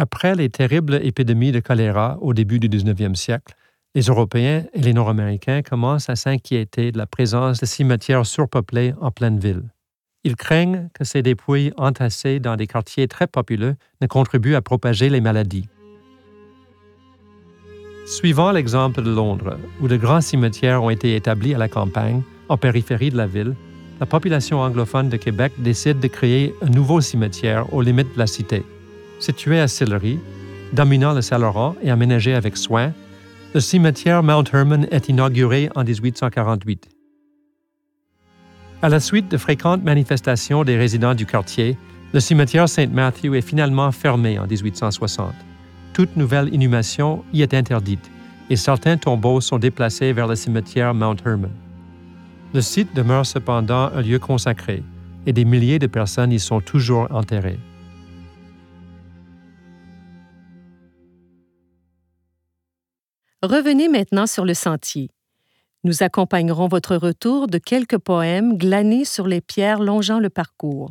Après les terribles épidémies de choléra au début du 19e siècle, les Européens et les Nord-Américains commencent à s'inquiéter de la présence de cimetières surpeuplés en pleine ville. Ils craignent que ces dépouilles entassées dans des quartiers très populeux ne contribuent à propager les maladies. Suivant l'exemple de Londres, où de grands cimetières ont été établis à la campagne, en périphérie de la ville, la population anglophone de Québec décide de créer un nouveau cimetière aux limites de la cité. Situé à Sillery, dominant le Saint-Laurent et aménagé avec soin, le cimetière Mount Herman est inauguré en 1848. À la suite de fréquentes manifestations des résidents du quartier, le cimetière St. Matthew est finalement fermé en 1860. Toute nouvelle inhumation y est interdite et certains tombeaux sont déplacés vers le cimetière Mount Herman. Le site demeure cependant un lieu consacré et des milliers de personnes y sont toujours enterrées. Revenez maintenant sur le sentier. Nous accompagnerons votre retour de quelques poèmes glanés sur les pierres longeant le parcours.